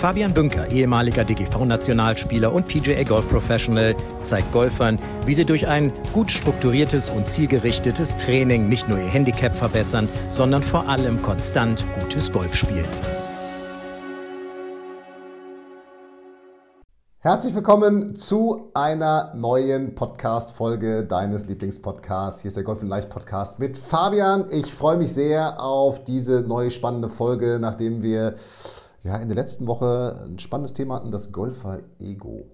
Fabian Bünker, ehemaliger DGV-Nationalspieler und PGA Golf Professional, zeigt Golfern, wie sie durch ein gut strukturiertes und zielgerichtetes Training nicht nur ihr Handicap verbessern, sondern vor allem konstant gutes Golf spielen. Herzlich willkommen zu einer neuen Podcast-Folge deines Lieblingspodcasts. Hier ist der Golf in Leicht Podcast mit Fabian. Ich freue mich sehr auf diese neue spannende Folge, nachdem wir ja, in der letzten Woche ein spannendes Thema hatten, das Golfer-Ego.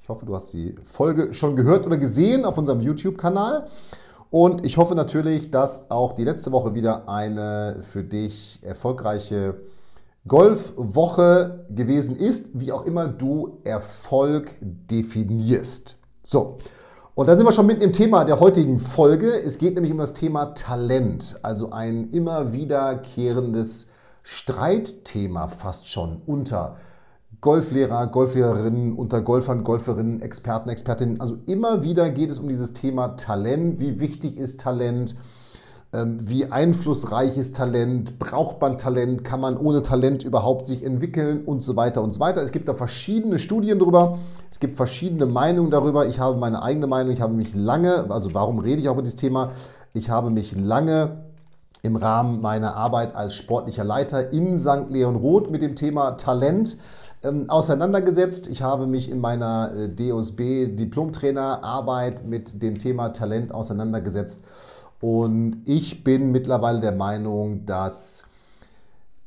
Ich hoffe, du hast die Folge schon gehört oder gesehen auf unserem YouTube-Kanal. Und ich hoffe natürlich, dass auch die letzte Woche wieder eine für dich erfolgreiche Golfwoche gewesen ist, wie auch immer du Erfolg definierst. So, und da sind wir schon mitten im Thema der heutigen Folge. Es geht nämlich um das Thema Talent, also ein immer wiederkehrendes Streitthema fast schon unter Golflehrer, Golflehrerinnen, unter Golfern, Golferinnen, Experten, Expertinnen. Also immer wieder geht es um dieses Thema Talent. Wie wichtig ist Talent? Ähm, wie einflussreich ist Talent, braucht man Talent, kann man ohne Talent überhaupt sich entwickeln und so weiter und so weiter. Es gibt da verschiedene Studien darüber, es gibt verschiedene Meinungen darüber. Ich habe meine eigene Meinung, ich habe mich lange, also warum rede ich auch über dieses Thema? Ich habe mich lange im Rahmen meiner Arbeit als sportlicher Leiter in St. Leon Roth mit dem Thema Talent ähm, auseinandergesetzt. Ich habe mich in meiner äh, DOSB Diplomtrainerarbeit mit dem Thema Talent auseinandergesetzt und ich bin mittlerweile der Meinung, dass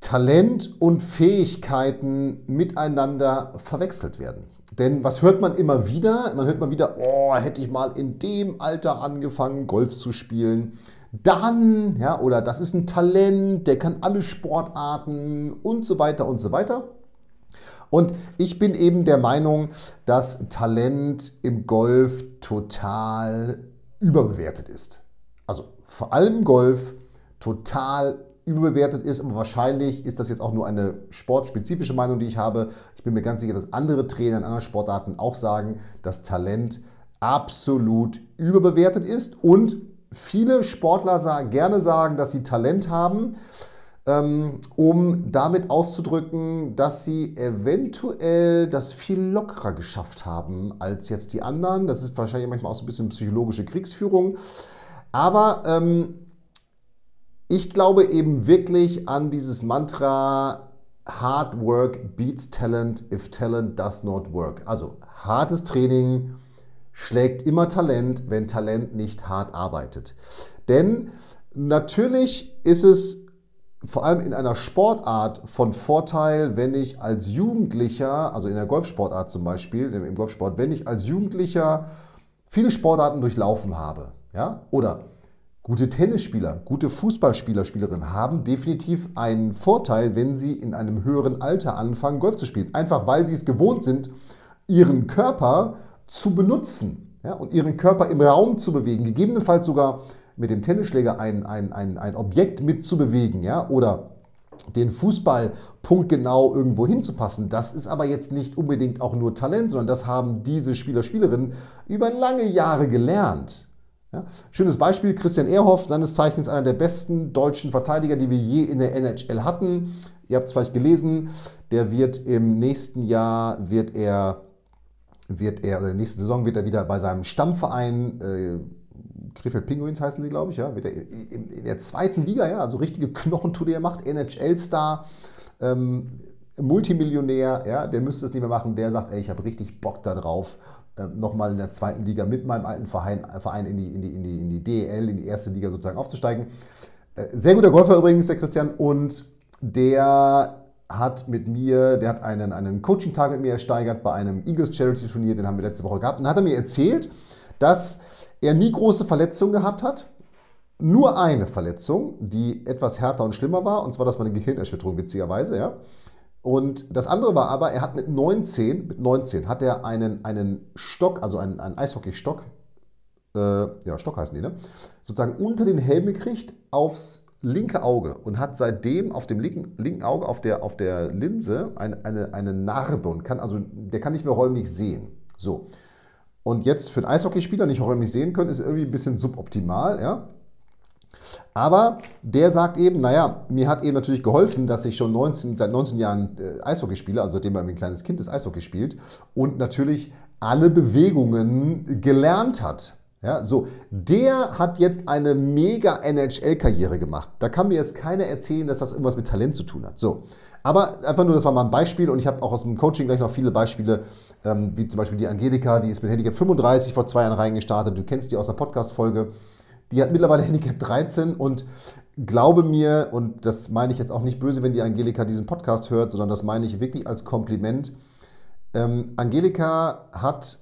Talent und Fähigkeiten miteinander verwechselt werden. Denn was hört man immer wieder? Man hört mal wieder, oh, hätte ich mal in dem Alter angefangen, Golf zu spielen. Dann, ja, oder das ist ein Talent, der kann alle Sportarten und so weiter und so weiter. Und ich bin eben der Meinung, dass Talent im Golf total überbewertet ist also vor allem Golf, total überbewertet ist. Aber wahrscheinlich ist das jetzt auch nur eine sportspezifische Meinung, die ich habe. Ich bin mir ganz sicher, dass andere Trainer in anderen Sportarten auch sagen, dass Talent absolut überbewertet ist. Und viele Sportler sagen, gerne sagen, dass sie Talent haben, ähm, um damit auszudrücken, dass sie eventuell das viel lockerer geschafft haben als jetzt die anderen. Das ist wahrscheinlich manchmal auch so ein bisschen psychologische Kriegsführung. Aber ähm, ich glaube eben wirklich an dieses Mantra, Hard Work beats Talent if Talent does not work. Also hartes Training schlägt immer Talent, wenn Talent nicht hart arbeitet. Denn natürlich ist es vor allem in einer Sportart von Vorteil, wenn ich als Jugendlicher, also in der Golfsportart zum Beispiel, im Golfsport, wenn ich als Jugendlicher viele Sportarten durchlaufen habe. Ja? Oder gute Tennisspieler, gute Fußballspieler, Spielerinnen haben definitiv einen Vorteil, wenn sie in einem höheren Alter anfangen, Golf zu spielen. Einfach weil sie es gewohnt sind, ihren Körper zu benutzen ja? und ihren Körper im Raum zu bewegen, gegebenenfalls sogar mit dem Tennisschläger ein, ein, ein, ein Objekt mitzubewegen ja? oder den Fußball punktgenau irgendwo hinzupassen. Das ist aber jetzt nicht unbedingt auch nur Talent, sondern das haben diese Spieler, Spielerinnen über lange Jahre gelernt. Ja? Schönes Beispiel, Christian Ehrhoff, seines Zeichens einer der besten deutschen Verteidiger, die wir je in der NHL hatten. Ihr habt es vielleicht gelesen, der wird im nächsten Jahr, wird er, wird er, oder in der nächsten Saison wird er wieder bei seinem Stammverein, äh, Krefeld Pinguins heißen sie, glaube ich, ja, wird er in, in, der zweiten Liga, ja, also richtige Knochentour, er macht, NHL-Star, ähm, Multimillionär, ja, der müsste es nicht mehr machen, der sagt, ey, ich habe richtig Bock da drauf ähm, nochmal in der zweiten Liga mit meinem alten Verein, Verein in, die, in, die, in, die, in die DEL, in die erste Liga sozusagen aufzusteigen. Äh, sehr guter Golfer übrigens, der Christian, und der hat mit mir, der hat einen, einen Coaching-Tag mit mir ersteigert bei einem Eagles Charity-Turnier, den haben wir letzte Woche gehabt, und hat er mir erzählt, dass er nie große Verletzungen gehabt hat, nur eine Verletzung, die etwas härter und schlimmer war, und zwar das war eine Gehirnerschütterung, witzigerweise, ja. Und das andere war aber, er hat mit 19, mit 19 hat er einen, einen Stock, also einen, einen Eishockeystock, äh, ja, Stock heißen die, ne? sozusagen unter den Helm gekriegt, aufs linke Auge und hat seitdem auf dem linken, linken Auge auf der, auf der Linse eine, eine, eine Narbe und kann also, der kann nicht mehr räumlich sehen. So. Und jetzt für einen Eishockeyspieler nicht räumlich sehen können, ist irgendwie ein bisschen suboptimal, ja. Aber der sagt eben, naja, mir hat eben natürlich geholfen, dass ich schon 19, seit 19 Jahren äh, Eishockey spiele, also seitdem er ein kleines Kind das Eishockey spielt und natürlich alle Bewegungen gelernt hat. Ja, so, der hat jetzt eine mega NHL-Karriere gemacht. Da kann mir jetzt keiner erzählen, dass das irgendwas mit Talent zu tun hat. So, aber einfach nur, das war mal ein Beispiel und ich habe auch aus dem Coaching gleich noch viele Beispiele, ähm, wie zum Beispiel die Angelika, die ist mit Handicap 35 vor zwei Jahren reingestartet. Du kennst die aus der Podcast-Folge. Die hat mittlerweile Handicap 13 und glaube mir, und das meine ich jetzt auch nicht böse, wenn die Angelika diesen Podcast hört, sondern das meine ich wirklich als Kompliment. Ähm, Angelika hat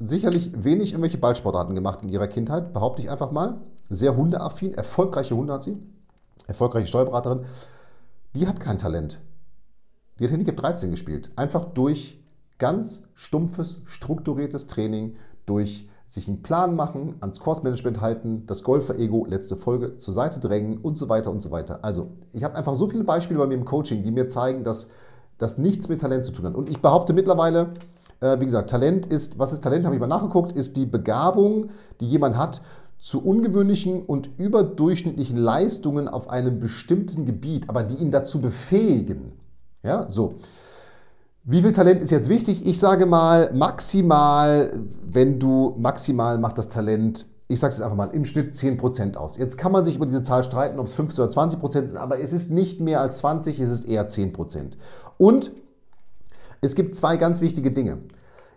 sicherlich wenig irgendwelche Ballsportarten gemacht in ihrer Kindheit, behaupte ich einfach mal. Sehr hundeaffin, erfolgreiche Hunde hat sie, erfolgreiche Steuerberaterin. Die hat kein Talent. Die hat Handicap 13 gespielt. Einfach durch ganz stumpfes, strukturiertes Training, durch sich einen Plan machen, ans Kursmanagement halten, das Golfer-Ego, letzte Folge, zur Seite drängen und so weiter und so weiter. Also, ich habe einfach so viele Beispiele bei mir im Coaching, die mir zeigen, dass das nichts mit Talent zu tun hat. Und ich behaupte mittlerweile, äh, wie gesagt, Talent ist, was ist Talent, habe ich mal nachgeguckt, ist die Begabung, die jemand hat, zu ungewöhnlichen und überdurchschnittlichen Leistungen auf einem bestimmten Gebiet, aber die ihn dazu befähigen. Ja, so. Wie viel Talent ist jetzt wichtig? Ich sage mal, maximal, wenn du maximal macht das Talent, ich sage es einfach mal, im Schnitt 10% aus. Jetzt kann man sich über diese Zahl streiten, ob es 15 oder 20% sind, aber es ist nicht mehr als 20, es ist eher 10%. Und es gibt zwei ganz wichtige Dinge.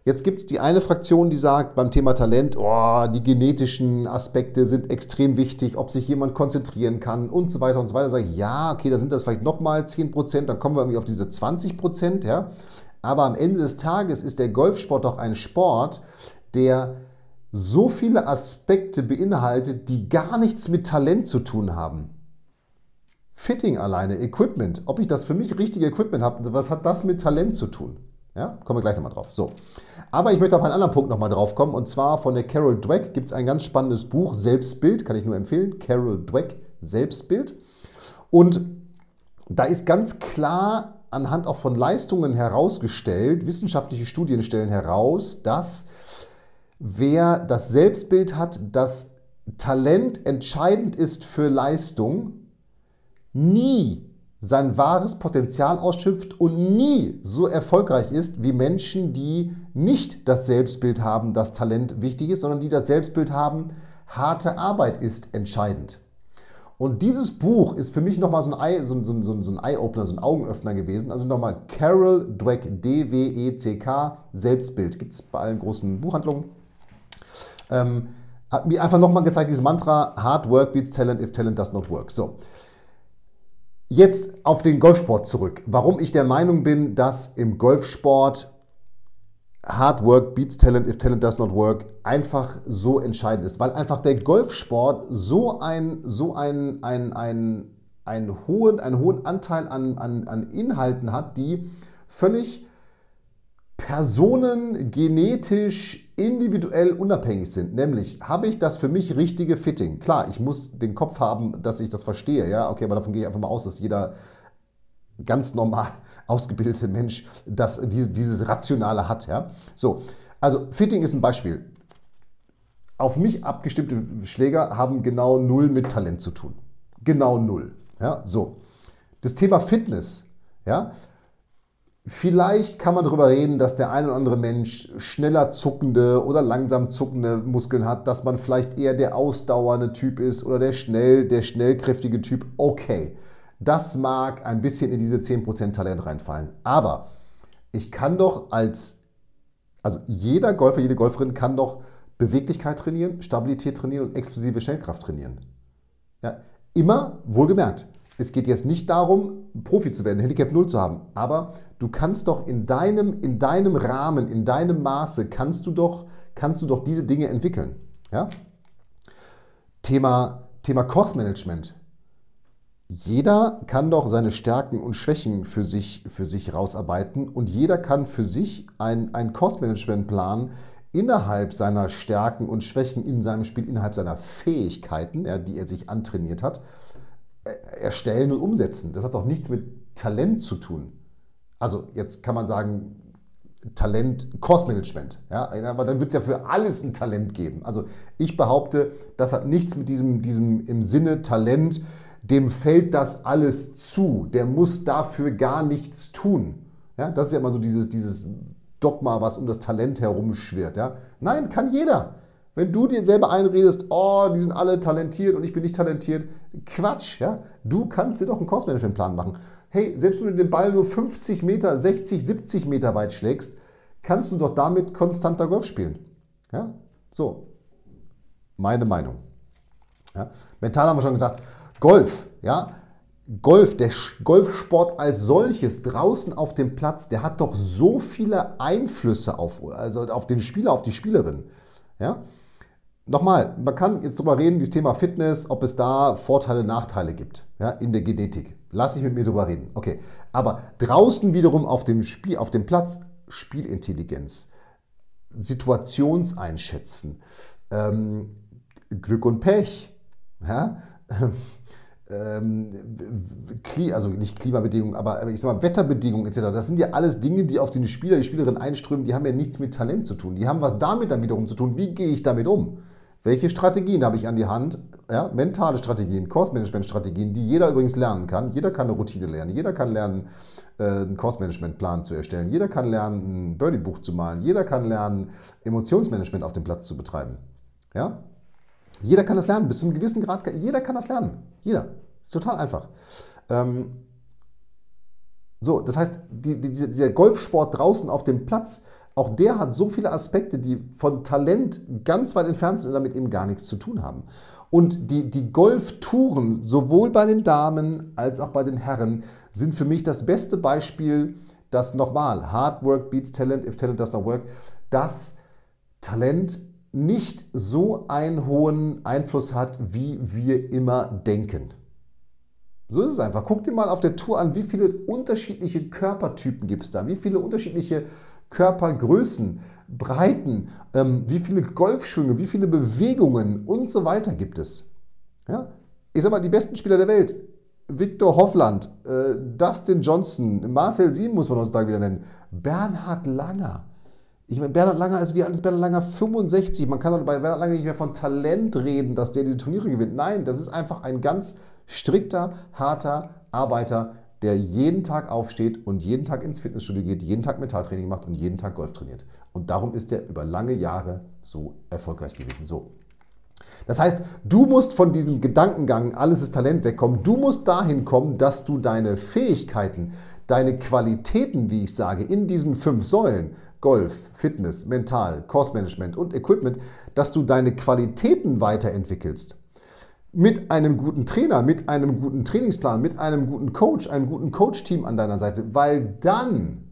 Jetzt gibt es die eine Fraktion, die sagt beim Thema Talent, oh, die genetischen Aspekte sind extrem wichtig, ob sich jemand konzentrieren kann und so weiter und so weiter. Sage ich, ja, okay, da sind das vielleicht nochmal 10 Prozent, dann kommen wir irgendwie auf diese 20 Prozent. Ja? Aber am Ende des Tages ist der Golfsport doch ein Sport, der so viele Aspekte beinhaltet, die gar nichts mit Talent zu tun haben. Fitting alleine, Equipment, ob ich das für mich richtige Equipment habe, was hat das mit Talent zu tun? Ja, kommen wir gleich nochmal drauf. So. Aber ich möchte auf einen anderen Punkt nochmal drauf kommen. Und zwar von der Carol Dweck gibt es ein ganz spannendes Buch, Selbstbild, kann ich nur empfehlen. Carol Dweck, Selbstbild. Und da ist ganz klar anhand auch von Leistungen herausgestellt, wissenschaftliche Studien stellen heraus, dass wer das Selbstbild hat, dass Talent entscheidend ist für Leistung, nie sein wahres Potenzial ausschöpft und nie so erfolgreich ist wie Menschen, die nicht das Selbstbild haben, dass Talent wichtig ist, sondern die das Selbstbild haben, harte Arbeit ist entscheidend. Und dieses Buch ist für mich nochmal so ein, so, so, so, so ein Eye-Opener, so ein Augenöffner gewesen. Also nochmal Carol Dweck, D-W-E-C-K, Selbstbild. Gibt es bei allen großen Buchhandlungen. Ähm, hat mir einfach nochmal gezeigt, dieses Mantra, Hard Work beats Talent if Talent does not work. So. Jetzt auf den Golfsport zurück. Warum ich der Meinung bin, dass im Golfsport Hard Work beats Talent if Talent does not work einfach so entscheidend ist, weil einfach der Golfsport so ein so ein, ein, ein, ein hohen, einen hohen Anteil an, an, an Inhalten hat, die völlig Personen genetisch individuell unabhängig sind. Nämlich, habe ich das für mich richtige Fitting? Klar, ich muss den Kopf haben, dass ich das verstehe. Ja, okay, aber davon gehe ich einfach mal aus, dass jeder ganz normal ausgebildete Mensch das, dieses, Rationale hat. Ja? So, also Fitting ist ein Beispiel. Auf mich abgestimmte Schläger haben genau null mit Talent zu tun. Genau null. Ja, so. Das Thema Fitness, ja, Vielleicht kann man darüber reden, dass der ein oder andere Mensch schneller zuckende oder langsam zuckende Muskeln hat, dass man vielleicht eher der ausdauernde Typ ist oder der schnell, der schnellkräftige Typ. Okay, das mag ein bisschen in diese 10% Talent reinfallen. Aber ich kann doch als, also jeder Golfer, jede Golferin kann doch Beweglichkeit trainieren, Stabilität trainieren und explosive Schnellkraft trainieren. Ja, immer wohlgemerkt es geht jetzt nicht darum, Profi zu werden, Handicap 0 zu haben, aber du kannst doch in deinem, in deinem Rahmen, in deinem Maße, kannst du doch, kannst du doch diese Dinge entwickeln. Ja? Thema, Thema Kursmanagement. Jeder kann doch seine Stärken und Schwächen für sich, für sich rausarbeiten und jeder kann für sich einen Kursmanagementplan innerhalb seiner Stärken und Schwächen in seinem Spiel, innerhalb seiner Fähigkeiten, ja, die er sich antrainiert hat, erstellen und umsetzen. Das hat doch nichts mit Talent zu tun. Also jetzt kann man sagen, Talent, Kursmanagement. Ja? Aber dann wird es ja für alles ein Talent geben. Also ich behaupte, das hat nichts mit diesem, diesem im Sinne Talent, dem fällt das alles zu. Der muss dafür gar nichts tun. Ja? Das ist ja immer so dieses, dieses Dogma, was um das Talent herumschwirrt. Ja? Nein, kann jeder. Wenn du dir selber einredest, oh, die sind alle talentiert und ich bin nicht talentiert, Quatsch, ja? Du kannst dir doch einen Kursmanagementplan machen. Hey, selbst wenn du den Ball nur 50 Meter, 60, 70 Meter weit schlägst, kannst du doch damit konstanter Golf spielen. Ja? So, meine Meinung. Ja? Mental haben wir schon gesagt, Golf, ja, Golf, der Golfsport als solches draußen auf dem Platz, der hat doch so viele Einflüsse auf, also auf den Spieler, auf die Spielerin. Ja? Nochmal, man kann jetzt darüber reden, dieses Thema Fitness, ob es da Vorteile, Nachteile gibt ja, in der Genetik. Lass ich mit mir drüber reden. Okay. Aber draußen wiederum auf dem Spiel, auf dem Platz Spielintelligenz, Situationseinschätzen, ähm, Glück und Pech, ja? ähm, also nicht Klimabedingungen, aber ich sag mal Wetterbedingungen etc. Das sind ja alles Dinge, die auf den Spieler, die Spielerin einströmen, die haben ja nichts mit Talent zu tun. Die haben was damit dann wiederum zu tun. Wie gehe ich damit um? Welche Strategien habe ich an die Hand? Ja, mentale Strategien, Kursmanagement-Strategien, die jeder übrigens lernen kann. Jeder kann eine Routine lernen. Jeder kann lernen, äh, einen Kursmanagement-Plan zu erstellen. Jeder kann lernen, ein Birdie-Buch zu malen. Jeder kann lernen, Emotionsmanagement auf dem Platz zu betreiben. Ja? Jeder kann das lernen, bis zu einem gewissen Grad. Jeder kann das lernen. Jeder. Ist total einfach. Ähm, so, das heißt, die, die, dieser Golfsport draußen auf dem Platz, auch der hat so viele Aspekte, die von Talent ganz weit entfernt sind und damit eben gar nichts zu tun haben. Und die, die Golftouren, sowohl bei den Damen als auch bei den Herren, sind für mich das beste Beispiel, dass nochmal Hard Work beats Talent, if Talent does not work, dass Talent nicht so einen hohen Einfluss hat, wie wir immer denken. So ist es einfach. Guck dir mal auf der Tour an, wie viele unterschiedliche Körpertypen gibt es da, wie viele unterschiedliche Körpergrößen, Breiten, ähm, wie viele Golfschwünge, wie viele Bewegungen und so weiter gibt es. Ja? Ich sag mal, die besten Spieler der Welt, Victor Hoffland, äh, Dustin Johnson, Marcel Sieben muss man heutzutage wieder nennen, Bernhard Langer. Ich meine, Bernhard Langer ist wie alt ist Bernhard Langer 65. Man kann bei Bernhard Langer nicht mehr von Talent reden, dass der diese Turniere gewinnt. Nein, das ist einfach ein ganz strikter, harter Arbeiter, der jeden Tag aufsteht und jeden Tag ins Fitnessstudio geht, jeden Tag Mentaltraining macht und jeden Tag Golf trainiert. Und darum ist er über lange Jahre so erfolgreich gewesen. So. Das heißt, du musst von diesem Gedankengang, alles ist Talent wegkommen. Du musst dahin kommen, dass du deine Fähigkeiten, deine Qualitäten, wie ich sage, in diesen fünf Säulen, Golf, Fitness, Mental, Kursmanagement und Equipment, dass du deine Qualitäten weiterentwickelst mit einem guten Trainer, mit einem guten Trainingsplan, mit einem guten Coach, einem guten Coach-Team an deiner Seite, weil dann,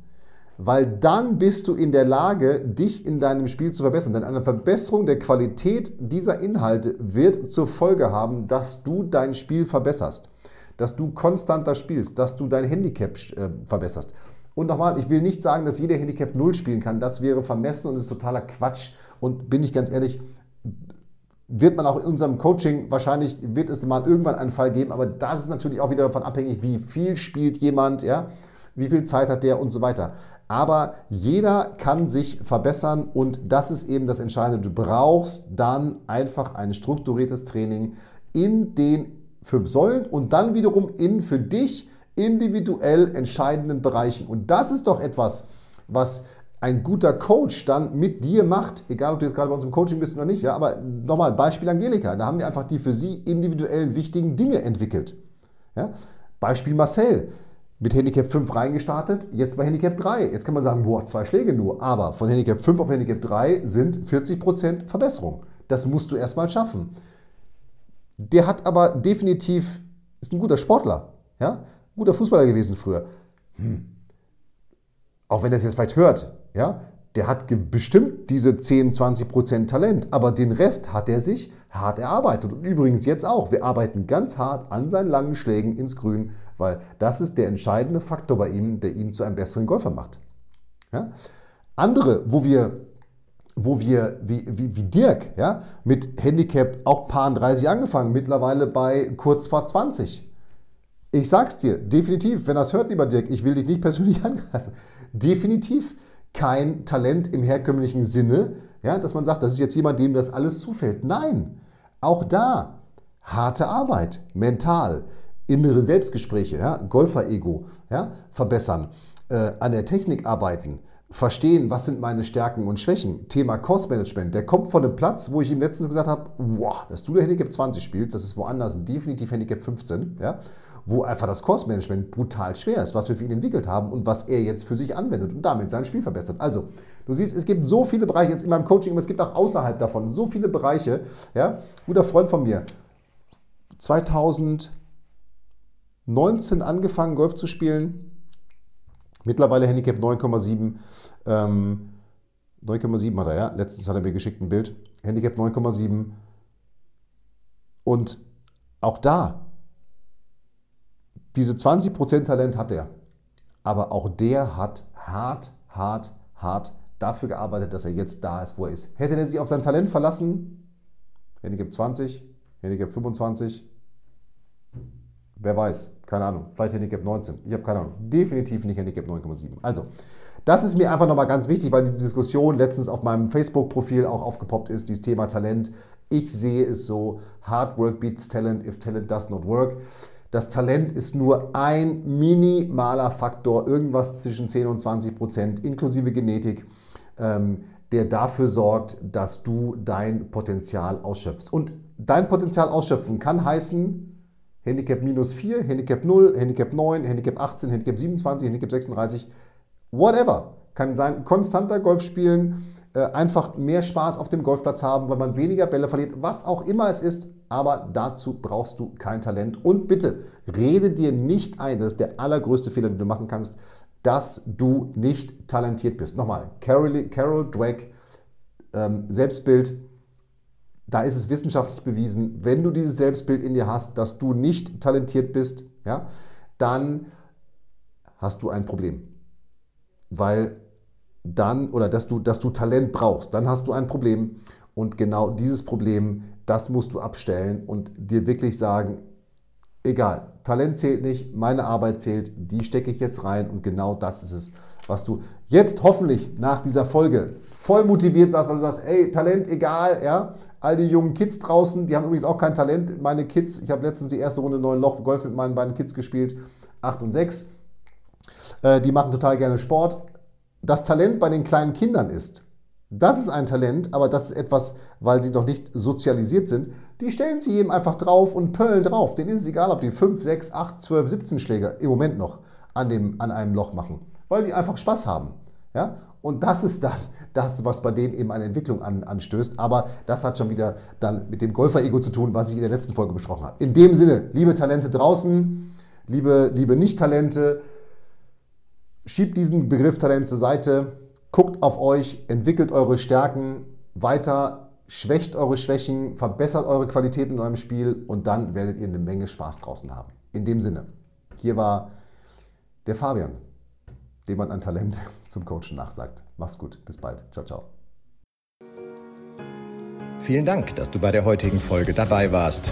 weil dann bist du in der Lage, dich in deinem Spiel zu verbessern. Denn eine Verbesserung der Qualität dieser Inhalte wird zur Folge haben, dass du dein Spiel verbesserst, dass du konstanter spielst, dass du dein Handicap äh, verbesserst. Und nochmal, ich will nicht sagen, dass jeder Handicap 0 spielen kann. Das wäre vermessen und ist totaler Quatsch. Und bin ich ganz ehrlich, wird man auch in unserem Coaching wahrscheinlich, wird es mal irgendwann einen Fall geben, aber das ist natürlich auch wieder davon abhängig, wie viel spielt jemand, ja, wie viel Zeit hat der und so weiter. Aber jeder kann sich verbessern und das ist eben das Entscheidende. Du brauchst dann einfach ein strukturiertes Training in den fünf Säulen und dann wiederum in für dich individuell entscheidenden Bereichen. Und das ist doch etwas, was ein guter Coach dann mit dir macht, egal ob du jetzt gerade bei uns im Coaching bist oder nicht, ja, aber nochmal, Beispiel Angelika, da haben wir einfach die für sie individuell wichtigen Dinge entwickelt. Ja? Beispiel Marcel, mit Handicap 5 reingestartet, jetzt bei Handicap 3. Jetzt kann man sagen, boah, zwei Schläge nur, aber von Handicap 5 auf Handicap 3 sind 40% Verbesserung. Das musst du erstmal schaffen. Der hat aber definitiv, ist ein guter Sportler, ja, guter Fußballer gewesen früher. Hm. Auch wenn er es jetzt vielleicht hört, ja, der hat bestimmt diese 10, 20 Prozent Talent, aber den Rest hat er sich hart erarbeitet. Und übrigens jetzt auch. Wir arbeiten ganz hart an seinen langen Schlägen ins Grün, weil das ist der entscheidende Faktor bei ihm, der ihn zu einem besseren Golfer macht. Ja? Andere, wo wir, wo wir wie, wie, wie Dirk, ja, mit Handicap auch Paar 30 angefangen, mittlerweile bei kurz vor 20. Ich sag's dir, definitiv, wenn das hört, lieber Dirk, ich will dich nicht persönlich angreifen. Definitiv kein Talent im herkömmlichen Sinne, ja, dass man sagt, das ist jetzt jemand, dem das alles zufällt. Nein, auch da harte Arbeit, mental, innere Selbstgespräche, ja, Golfer-Ego ja, verbessern, äh, an der Technik arbeiten, verstehen, was sind meine Stärken und Schwächen. Thema Cost Management. Der kommt von einem Platz, wo ich ihm letztens gesagt habe, wow, dass du der Handicap 20 spielst, das ist woanders definitiv Handicap 15, ja, wo einfach das Cost Management brutal schwer ist, was wir für ihn entwickelt haben und was er jetzt für sich anwendet und damit sein Spiel verbessert. Also, du siehst, es gibt so viele Bereiche jetzt in meinem Coaching, aber es gibt auch außerhalb davon so viele Bereiche. Ja, guter Freund von mir, 2019 angefangen Golf zu spielen, Mittlerweile Handicap 9,7. Ähm, 9,7 hat er, ja. Letztens hat er mir geschickt ein Bild. Handicap 9,7. Und auch da, diese 20% Talent hat er. Aber auch der hat hart, hart, hart dafür gearbeitet, dass er jetzt da ist, wo er ist. Hätte er sich auf sein Talent verlassen, Handicap 20, Handicap 25, wer weiß. Keine Ahnung. Vielleicht Handicap 19. Ich habe keine Ahnung. Definitiv nicht Handicap 9,7. Also, das ist mir einfach nochmal ganz wichtig, weil die Diskussion letztens auf meinem Facebook-Profil auch aufgepoppt ist, dieses Thema Talent. Ich sehe es so, Hard Work beats Talent if Talent does not work. Das Talent ist nur ein minimaler Faktor, irgendwas zwischen 10 und 20 Prozent, inklusive Genetik, ähm, der dafür sorgt, dass du dein Potenzial ausschöpfst. Und dein Potenzial ausschöpfen kann heißen, Handicap minus 4, Handicap 0, Handicap 9, Handicap 18, Handicap 27, Handicap 36, whatever. Kann sein, konstanter Golf spielen, äh, einfach mehr Spaß auf dem Golfplatz haben, weil man weniger Bälle verliert, was auch immer es ist, aber dazu brauchst du kein Talent. Und bitte, rede dir nicht ein, das ist der allergrößte Fehler, den du machen kannst, dass du nicht talentiert bist. Nochmal, Carol, Carol Dweck, ähm, Selbstbild, da ist es wissenschaftlich bewiesen, wenn du dieses Selbstbild in dir hast, dass du nicht talentiert bist, ja, dann hast du ein Problem. Weil dann, oder dass du, dass du Talent brauchst, dann hast du ein Problem. Und genau dieses Problem, das musst du abstellen und dir wirklich sagen, egal, Talent zählt nicht, meine Arbeit zählt, die stecke ich jetzt rein und genau das ist es, was du jetzt hoffentlich nach dieser Folge voll motiviert sagst, weil du sagst, ey, Talent egal, ja, all die jungen Kids draußen, die haben übrigens auch kein Talent. Meine Kids, ich habe letztens die erste Runde neuen Loch Golf mit meinen beiden Kids gespielt, 8 und 6. Äh, die machen total gerne Sport. Das Talent bei den kleinen Kindern ist, das ist ein Talent, aber das ist etwas, weil sie noch nicht sozialisiert sind. Die stellen sie eben einfach drauf und pöllen drauf. Denen ist es egal, ob die 5, 6, 8, 12, 17 Schläger im Moment noch an, dem, an einem Loch machen, weil die einfach Spaß haben. Ja? Und das ist dann das, was bei denen eben eine Entwicklung an, anstößt. Aber das hat schon wieder dann mit dem Golfer-Ego zu tun, was ich in der letzten Folge besprochen habe. In dem Sinne, liebe Talente draußen, liebe, liebe Nicht-Talente, schiebt diesen Begriff Talent zur Seite, guckt auf euch, entwickelt eure Stärken weiter, schwächt eure Schwächen, verbessert eure Qualität in eurem Spiel und dann werdet ihr eine Menge Spaß draußen haben. In dem Sinne, hier war der Fabian dem man an Talent zum Coachen nachsagt. Mach's gut, bis bald. Ciao, ciao. Vielen Dank, dass du bei der heutigen Folge dabei warst.